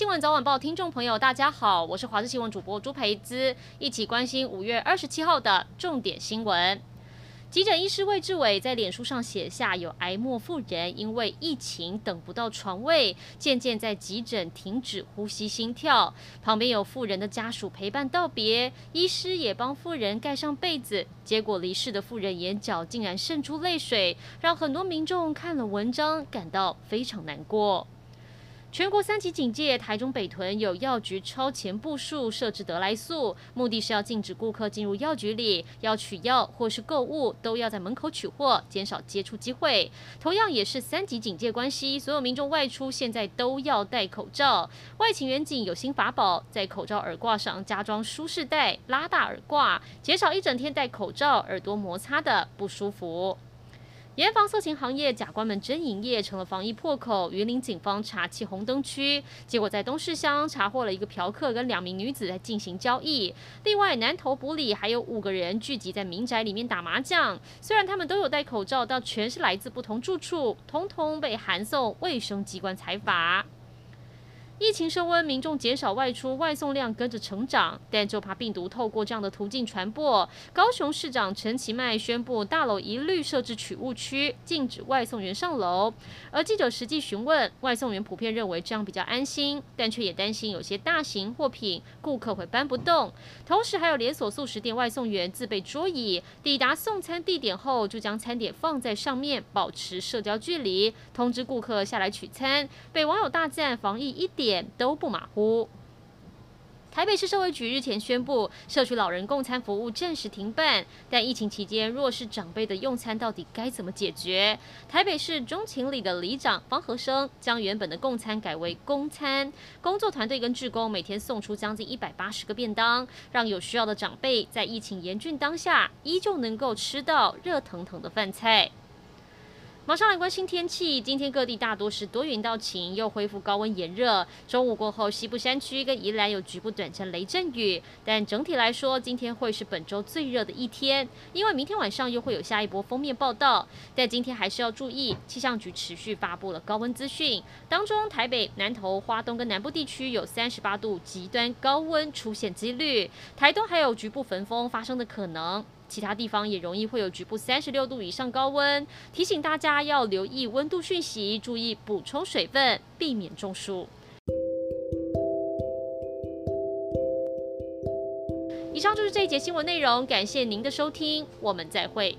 新闻早晚报听众朋友，大家好，我是华视新闻主播朱培姿，一起关心五月二十七号的重点新闻。急诊医师魏志伟在脸书上写下，有癌末妇人因为疫情等不到床位，渐渐在急诊停止呼吸心跳，旁边有妇人的家属陪伴道别，医师也帮妇人盖上被子，结果离世的妇人眼角竟然渗出泪水，让很多民众看了文章感到非常难过。全国三级警戒，台中北屯有药局超前部署设置得来速，目的是要禁止顾客进入药局里，要取药或是购物都要在门口取货，减少接触机会。同样也是三级警戒关系，所有民众外出现在都要戴口罩。外勤员警有新法宝，在口罩耳挂上加装舒适带，拉大耳挂，减少一整天戴口罩耳朵摩擦的不舒服。严防色情行业，假关门真营业成了防疫破口。云林警方查缉红灯区，结果在东市乡查获了一个嫖客跟两名女子在进行交易。另外，南投埔里还有五个人聚集在民宅里面打麻将，虽然他们都有戴口罩，但全是来自不同住处，通通被函送卫生机关采罚。疫情升温，民众减少外出，外送量跟着成长，但就怕病毒透过这样的途径传播。高雄市长陈其迈宣布，大楼一律设置取物区，禁止外送员上楼。而记者实际询问，外送员普遍认为这样比较安心，但却也担心有些大型货品顾客会搬不动。同时，还有连锁素食店外送员自备桌椅，抵达送餐地点后就将餐点放在上面，保持社交距离，通知顾客下来取餐。被网友大赞防疫一点都不马虎。台北市社会局日前宣布，社区老人共餐服务暂时停办，但疫情期间弱势长辈的用餐到底该怎么解决？台北市中情里的里长方和生将原本的共餐改为公餐，工作团队跟志工每天送出将近一百八十个便当，让有需要的长辈在疫情严峻当下，依旧能够吃到热腾腾的饭菜。马上来关心天气，今天各地大多是多云到晴，又恢复高温炎热。中午过后，西部山区跟宜兰有局部短暂雷阵雨，但整体来说，今天会是本周最热的一天，因为明天晚上又会有下一波封面报道。但今天还是要注意，气象局持续发布了高温资讯，当中台北、南投、花东跟南部地区有三十八度极端高温出现几率，台东还有局部焚风发生的可能。其他地方也容易会有局部三十六度以上高温，提醒大家要留意温度讯息，注意补充水分，避免中暑。以上就是这一节新闻内容，感谢您的收听，我们再会。